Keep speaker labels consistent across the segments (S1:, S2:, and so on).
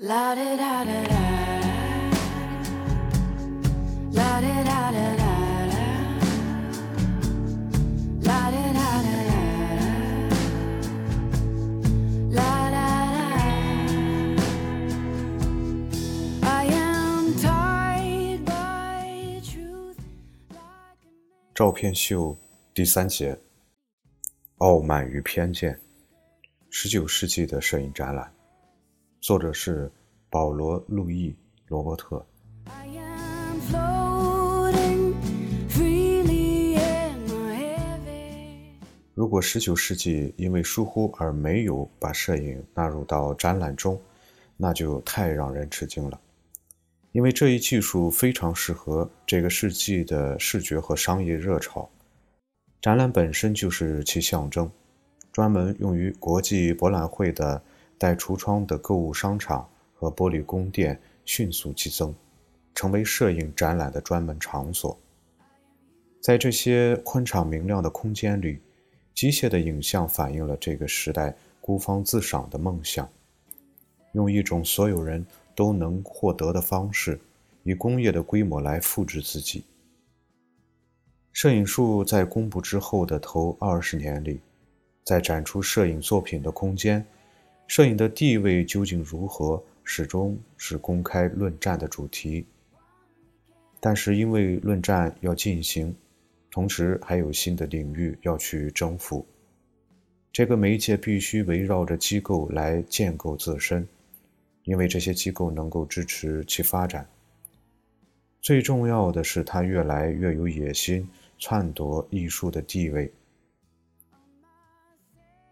S1: La da da da da. La da da da da da. La da da da da da. La da da. I am tied by truth.
S2: 照片秀第三节：傲慢与偏见。十九世纪的摄影展览，作者是保罗·路易·罗伯特。如果19世纪因为疏忽而没有把摄影纳入到展览中，那就太让人吃惊了。因为这一技术非常适合这个世纪的视觉和商业热潮，展览本身就是其象征。专门用于国际博览会的带橱窗的购物商场和玻璃宫殿迅速激增，成为摄影展览的专门场所。在这些宽敞明亮的空间里，机械的影像反映了这个时代孤芳自赏的梦想，用一种所有人都能获得的方式，以工业的规模来复制自己。摄影术在公布之后的头二十年里，在展出摄影作品的空间，摄影的地位究竟如何，始终是公开论战的主题。但是因为论战要进行，同时还有新的领域要去征服，这个媒介必须围绕着机构来建构自身，因为这些机构能够支持其发展。最重要的是，它越来越有野心，篡夺艺术的地位。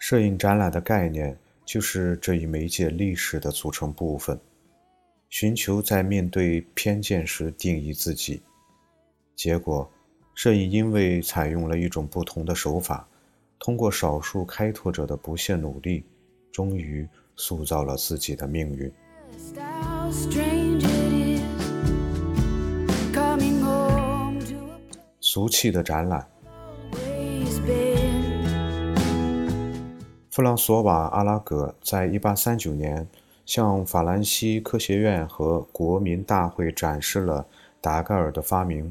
S2: 摄影展览的概念就是这一媒介历史的组成部分，寻求在面对偏见时定义自己。结果，摄影因为采用了一种不同的手法，通过少数开拓者的不懈努力，终于塑造了自己的命运。俗气的展览，弗朗索瓦·阿拉格在1839年向法兰西科学院和国民大会展示了达盖尔的发明，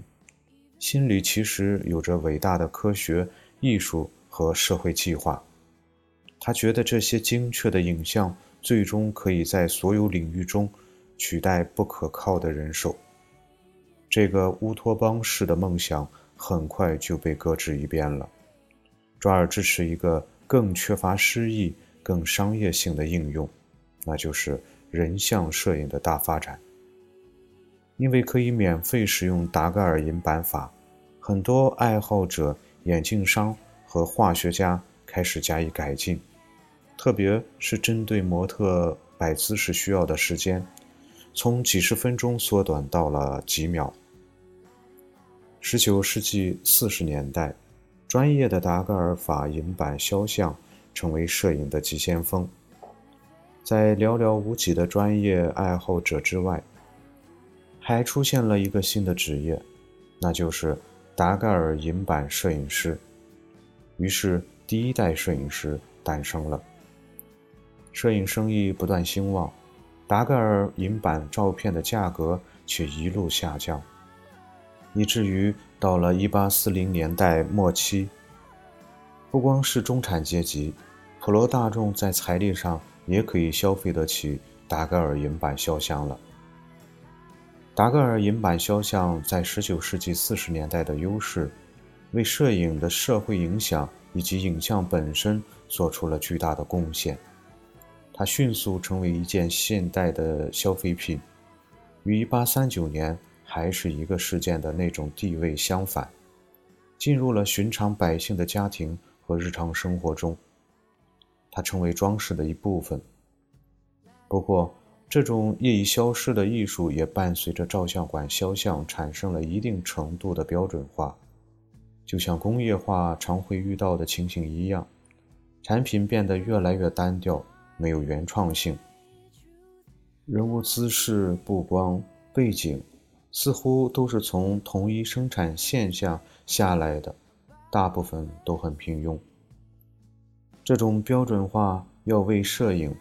S2: 心里其实有着伟大的科学、艺术和社会计划。他觉得这些精确的影像最终可以在所有领域中取代不可靠的人手。这个乌托邦式的梦想很快就被搁置一边了，转而支持一个更缺乏诗意、更商业性的应用，那就是人像摄影的大发展。因为可以免费使用达盖尔银版法，很多爱好者、眼镜商和化学家开始加以改进，特别是针对模特摆姿势需要的时间，从几十分钟缩短到了几秒。十九世纪四十年代，专业的达盖尔法银版肖像成为摄影的急先锋。在寥寥无几的专业爱好者之外，还出现了一个新的职业，那就是达盖尔银版摄影师。于是，第一代摄影师诞生了。摄影生意不断兴旺，达盖尔银版照片的价格却一路下降。以至于到了1840年代末期，不光是中产阶级，普罗大众在财力上也可以消费得起达盖尔银版肖像了。达盖尔银版肖像在19世纪40年代的优势，为摄影的社会影响以及影像本身做出了巨大的贡献。它迅速成为一件现代的消费品，于1839年。还是一个事件的那种地位相反，进入了寻常百姓的家庭和日常生活中，它成为装饰的一部分。不过，这种业已消失的艺术也伴随着照相馆肖像产生了一定程度的标准化，就像工业化常会遇到的情形一样，产品变得越来越单调，没有原创性，人物姿势、布光、背景。似乎都是从同一生产线下下来的，大部分都很平庸。这种标准化要为摄影，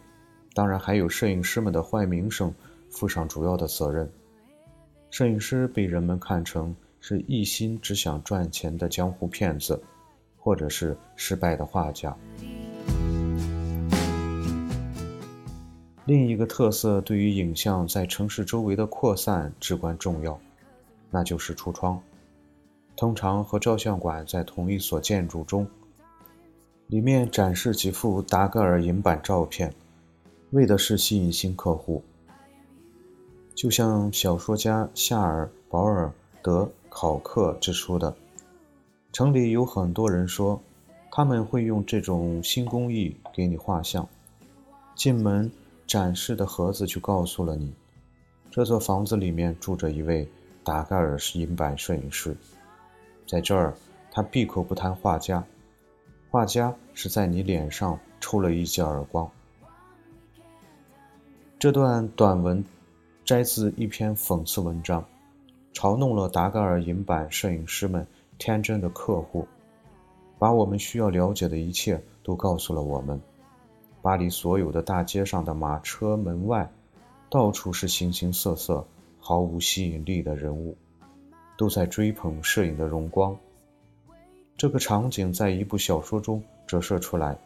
S2: 当然还有摄影师们的坏名声负上主要的责任。摄影师被人们看成是一心只想赚钱的江湖骗子，或者是失败的画家。另一个特色对于影像在城市周围的扩散至关重要，那就是橱窗。通常和照相馆在同一所建筑中，里面展示几幅达盖尔银版照片，为的是吸引新客户。就像小说家夏尔·保尔德考克指出的，城里有很多人说，他们会用这种新工艺给你画像，进门。展示的盒子就告诉了你，这座房子里面住着一位达盖尔银版摄影师。在这儿，他闭口不谈画家，画家是在你脸上抽了一记耳光。这段短文摘自一篇讽刺文章，嘲弄了达盖尔银版摄影师们天真的客户，把我们需要了解的一切都告诉了我们。巴黎所有的大街上的马车门外，到处是形形色色、毫无吸引力的人物，都在追捧摄影的荣光。这个场景在一部小说中折射出来：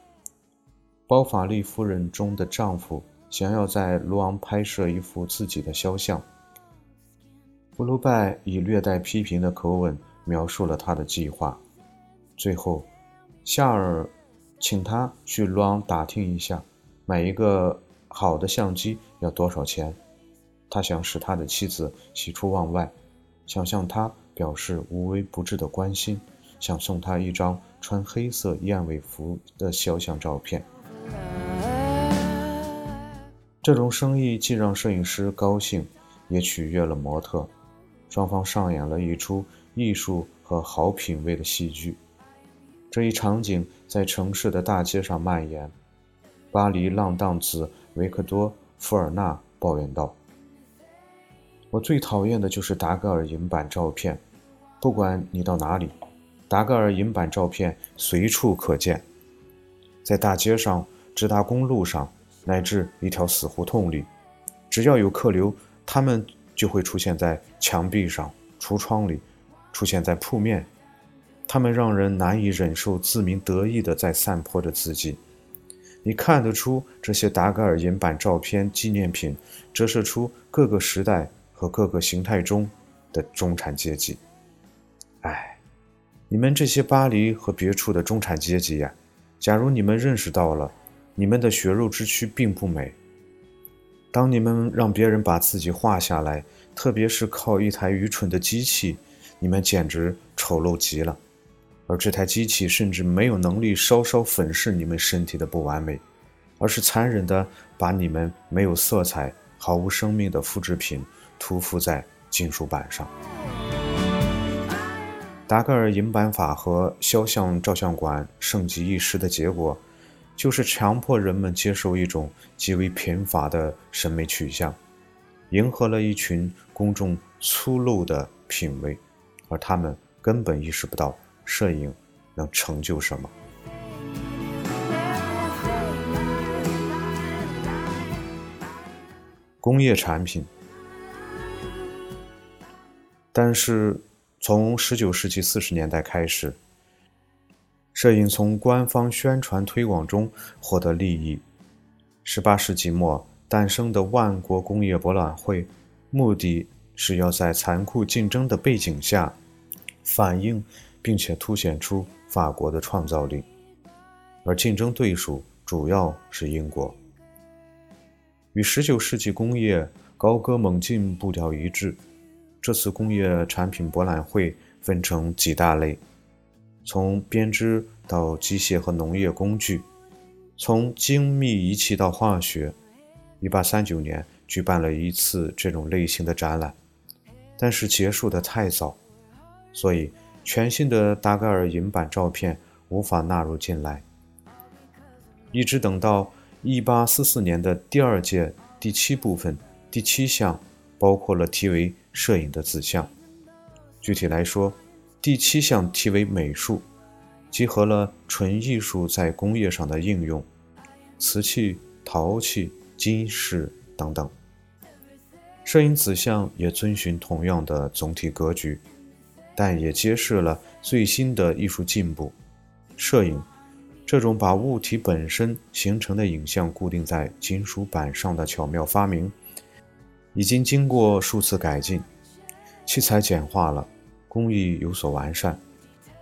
S2: 包法利夫人中的丈夫想要在卢昂拍摄一幅自己的肖像。布鲁拜以略带批评的口吻描述了他的计划。最后，夏尔。请他去卢打听一下，买一个好的相机要多少钱。他想使他的妻子喜出望外，想向他表示无微不至的关心，想送他一张穿黑色燕尾服的肖像照片。这种生意既让摄影师高兴，也取悦了模特，双方上演了一出艺术和好品味的戏剧。这一场景在城市的大街上蔓延。巴黎浪荡子维克多·福尔纳抱怨道：“我最讨厌的就是达格尔银版照片。不管你到哪里，达格尔银版照片随处可见，在大街上、直达公路上，乃至一条死胡同里，只要有客流，他们就会出现在墙壁上、橱窗里，出现在铺面。”他们让人难以忍受，自鸣得意地在散播着自己。你看得出这些达盖尔银版照片纪念品折射出各个时代和各个形态中的中产阶级。哎，你们这些巴黎和别处的中产阶级呀，假如你们认识到了，你们的血肉之躯并不美。当你们让别人把自己画下来，特别是靠一台愚蠢的机器，你们简直丑陋极了。而这台机器甚至没有能力稍稍粉饰你们身体的不完美，而是残忍地把你们没有色彩、毫无生命的复制品涂附在金属板上。达盖尔银版法和肖像照相馆盛极一时的结果，就是强迫人们接受一种极为贫乏的审美取向，迎合了一群公众粗陋的品味，而他们根本意识不到。摄影能成就什么？工业产品。但是，从十九世纪四十年代开始，摄影从官方宣传推广中获得利益。十八世纪末诞生的万国工业博览会，目的是要在残酷竞争的背景下反映。并且凸显出法国的创造力，而竞争对手主要是英国。与19世纪工业高歌猛进步调一致，这次工业产品博览会分成几大类：从编织到机械和农业工具，从精密仪器到化学。1839年举办了一次这种类型的展览，但是结束的太早，所以。全新的达盖尔银版照片无法纳入进来，一直等到1844年的第二届第七部分第七项，包括了题为“摄影”的子项。具体来说，第七项题为“美术”，集合了纯艺术在工业上的应用，瓷器、陶器、金饰等等。摄影子项也遵循同样的总体格局，但也揭示了最新的艺术进步。摄影这种把物体本身形成的影像固定在金属板上的巧妙发明，已经经过数次改进，器材简化了，工艺有所完善，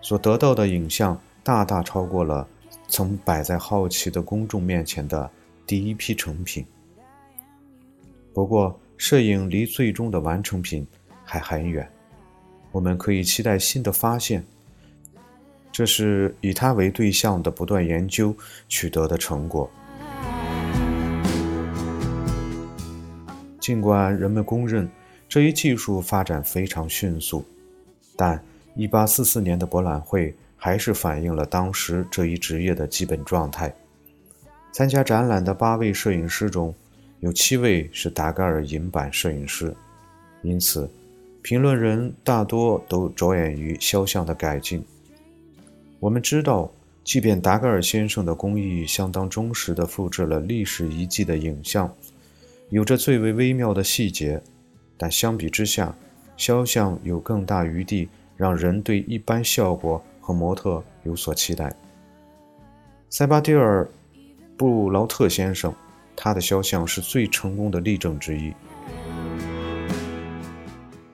S2: 所得到的影像大大超过了曾摆在好奇的公众面前的第一批成品。不过，摄影离最终的完成品还很远，我们可以期待新的发现。这是以它为对象的不断研究取得的成果。尽管人们公认这一技术发展非常迅速，但1844年的博览会还是反映了当时这一职业的基本状态。参加展览的八位摄影师中，有七位是达盖尔银版摄影师，因此，评论人大多都着眼于肖像的改进。我们知道，即便达盖尔先生的工艺相当忠实地复制了历史遗迹的影像，有着最为微妙的细节，但相比之下，肖像有更大余地让人对一般效果和模特有所期待。塞巴蒂尔·布劳特先生。他的肖像是最成功的例证之一。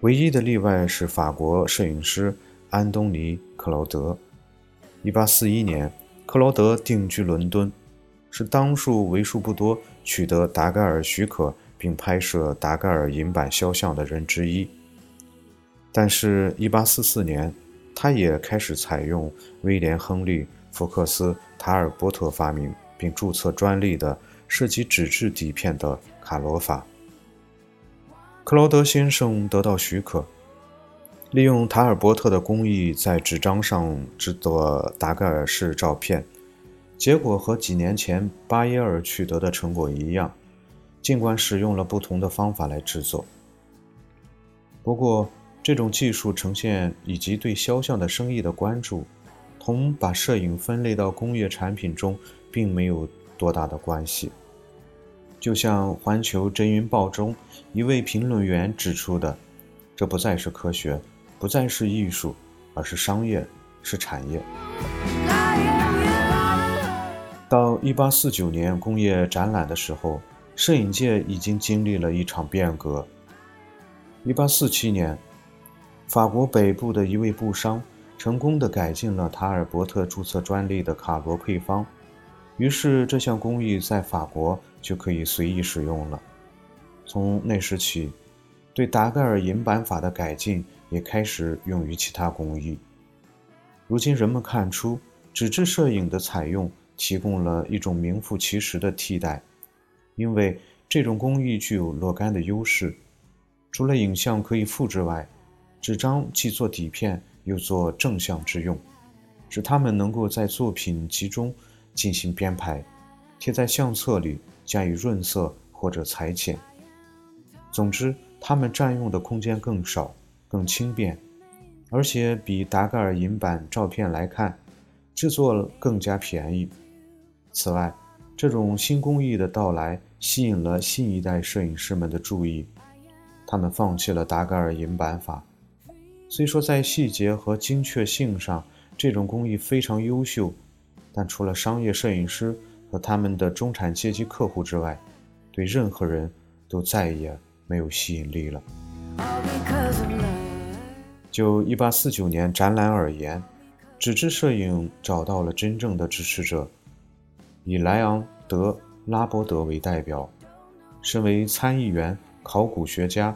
S2: 唯一的例外是法国摄影师安东尼·克劳德。1841年，克劳德定居伦敦，是当数为数不多取得达盖尔许可并拍摄达盖尔银版肖像的人之一。但是，1844年，他也开始采用威廉·亨利·福克斯·塔尔波特发明并注册专利的。涉及纸质底片的卡罗法，克劳德先生得到许可，利用塔尔伯特的工艺在纸张上制作达盖尔式照片，结果和几年前巴耶尔取得的成果一样，尽管使用了不同的方法来制作。不过，这种技术呈现以及对肖像的生意的关注，同把摄影分类到工业产品中并没有。多大的关系？就像《环球真云报》中一位评论员指出的，这不再是科学，不再是艺术，而是商业，是产业。到1849年工业展览的时候，摄影界已经经历了一场变革。1847年，法国北部的一位布商成功的改进了塔尔伯特注册专利的卡罗配方。于是，这项工艺在法国就可以随意使用了。从那时起，对达盖尔银版法的改进也开始用于其他工艺。如今，人们看出纸质摄影的采用提供了一种名副其实的替代，因为这种工艺具有若干的优势。除了影像可以复制外，纸张既做底片又做正像之用，使它们能够在作品集中。进行编排，贴在相册里加以润色或者裁剪。总之，它们占用的空间更少、更轻便，而且比达盖尔银版照片来看，制作更加便宜。此外，这种新工艺的到来吸引了新一代摄影师们的注意，他们放弃了达盖尔银版法。虽说在细节和精确性上，这种工艺非常优秀。但除了商业摄影师和他们的中产阶级客户之外，对任何人都再也没有吸引力了。就1849年展览而言，纸质摄影找到了真正的支持者，以莱昂德·拉伯德为代表，身为参议员、考古学家、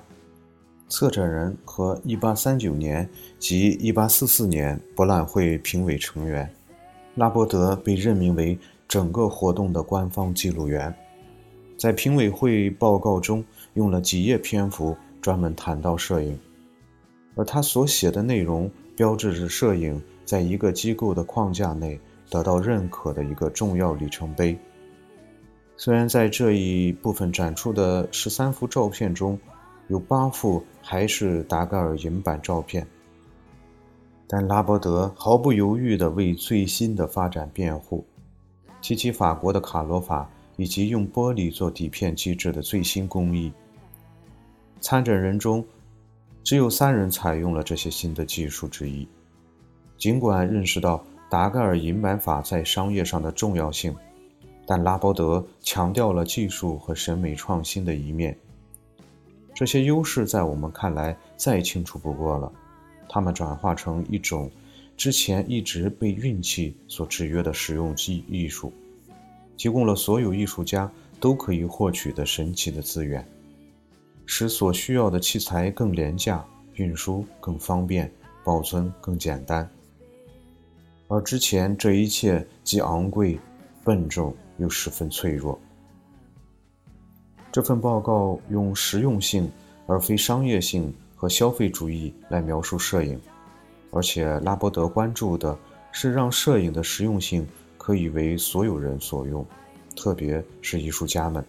S2: 策展人和1839年及1844年博览会评委成员。拉伯德被任命为整个活动的官方记录员，在评委会报告中用了几页篇幅专门谈到摄影，而他所写的内容标志着摄影在一个机构的框架内得到认可的一个重要里程碑。虽然在这一部分展出的十三幅照片中，有八幅还是达盖尔银版照片。但拉伯德毫不犹豫地为最新的发展辩护，提起法国的卡罗法以及用玻璃做底片机制的最新工艺。参展人中，只有三人采用了这些新的技术之一。尽管认识到达盖尔银版法在商业上的重要性，但拉伯德强调了技术和审美创新的一面。这些优势在我们看来再清楚不过了，它们转化成一种之前一直被运气所制约的实用技艺术，提供了所有艺术家都可以获取的神奇的资源，使所需要的器材更廉价，运输更方便，保存更简单。而之前这一切既昂贵、笨重又十分脆弱。这份报告用实用性而非商业性和消费主义来描述摄影，而且拉伯德关注的是让摄影的实用性可以为所有人所用，特别是艺术家们。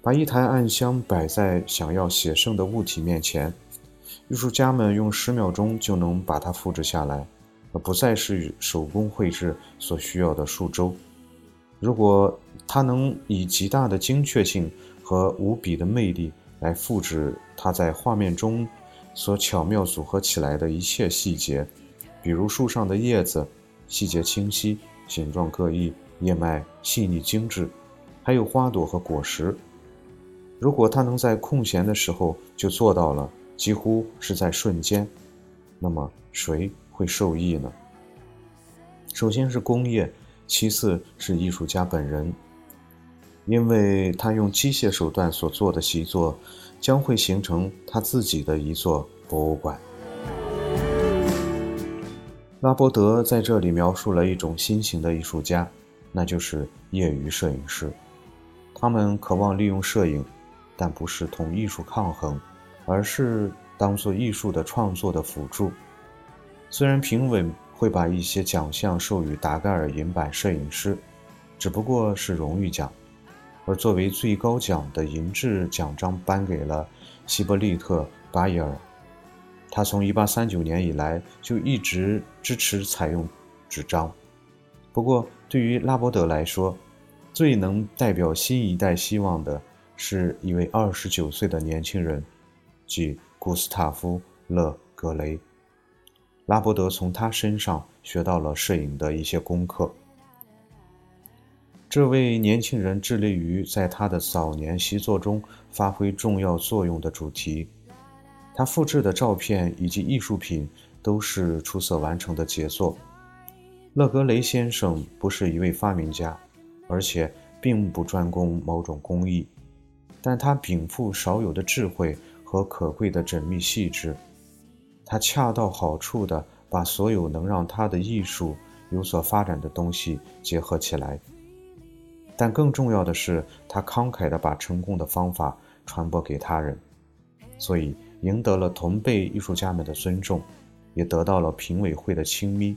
S2: 把一台暗箱摆在想要写生的物体面前，艺术家们用十秒钟就能把它复制下来。而不再是手工绘制所需要的数周。如果它能以极大的精确性和无比的魅力来复制它在画面中所巧妙组合起来的一切细节，比如树上的叶子细节清晰、形状各异、叶脉细腻精致，还有花朵和果实。如果他能在空闲的时候就做到了，几乎是在瞬间，那么谁？会受益呢？首先是工业，其次是艺术家本人，因为他用机械手段所做的习作，将会形成他自己的一座博物馆。拉伯德在这里描述了一种新型的艺术家，那就是业余摄影师。他们渴望利用摄影，但不是同艺术抗衡，而是当做艺术的创作的辅助。虽然评委会把一些奖项授予达盖尔银版摄影师，只不过是荣誉奖，而作为最高奖的银质奖章颁给了希伯利特·巴伊尔。他从1839年以来就一直支持采用纸张。不过，对于拉伯德来说，最能代表新一代希望的是一位29岁的年轻人，即古斯塔夫·勒格雷。拉伯德从他身上学到了摄影的一些功课。这位年轻人致力于在他的早年习作中发挥重要作用的主题。他复制的照片以及艺术品都是出色完成的杰作。勒格雷先生不是一位发明家，而且并不专攻某种工艺，但他禀赋少有的智慧和可贵的缜密细致。他恰到好处地把所有能让他的艺术有所发展的东西结合起来，但更重要的是，他慷慨地把成功的方法传播给他人，所以赢得了同辈艺术家们的尊重，也得到了评委会的青睐，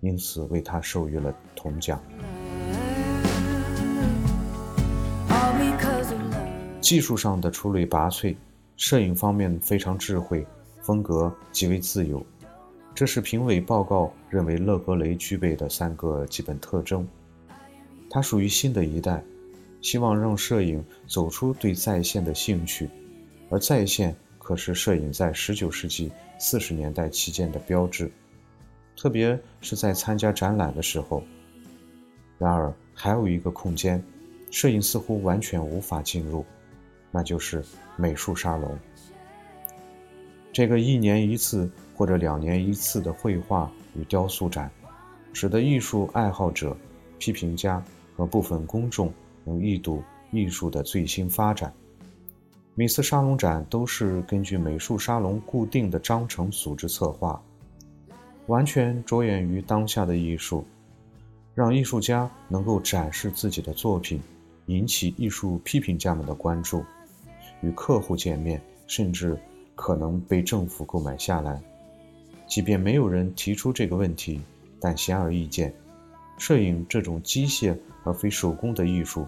S2: 因此为他授予了铜奖。技术上的出类拔萃，摄影方面非常智慧。风格极为自由，这是评委报告认为勒格雷具备的三个基本特征。他属于新的一代，希望让摄影走出对在线的兴趣，而在线可是摄影在19世纪40年代期间的标志，特别是在参加展览的时候。然而，还有一个空间，摄影似乎完全无法进入，那就是美术沙龙。这个一年一次或者两年一次的绘画与雕塑展，使得艺术爱好者、批评家和部分公众能一睹艺术的最新发展。每次沙龙展都是根据美术沙龙固定的章程组织策划，完全着眼于当下的艺术，让艺术家能够展示自己的作品，引起艺术批评家们的关注，与客户见面，甚至。可能被政府购买下来。即便没有人提出这个问题，但显而易见，摄影这种机械而非手工的艺术，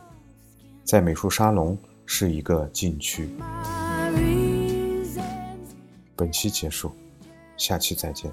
S2: 在美术沙龙是一个禁区。本期结束，下期再见。